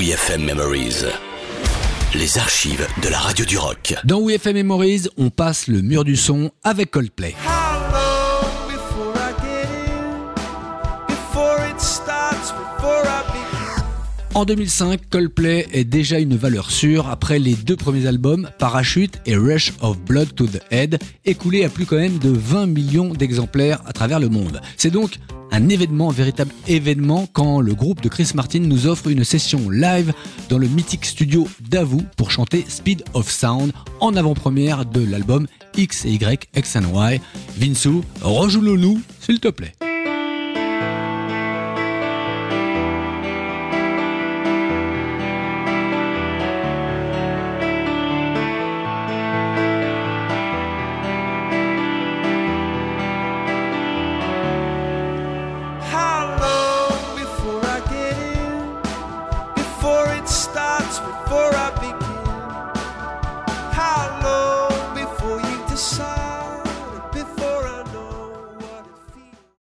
WeFM Memories. Les archives de la radio du rock. Dans WeFM Memories, on passe le mur du son avec Coldplay. En 2005, Coldplay est déjà une valeur sûre après les deux premiers albums, Parachute et Rush of Blood to the Head, écoulés à plus quand même de 20 millions d'exemplaires à travers le monde. C'est donc un événement, un véritable événement quand le groupe de Chris Martin nous offre une session live dans le mythique studio d'Avou pour chanter Speed of Sound en avant-première de l'album X et Y, X and Y. Vinsou, rejoue-le nous, s'il te plaît.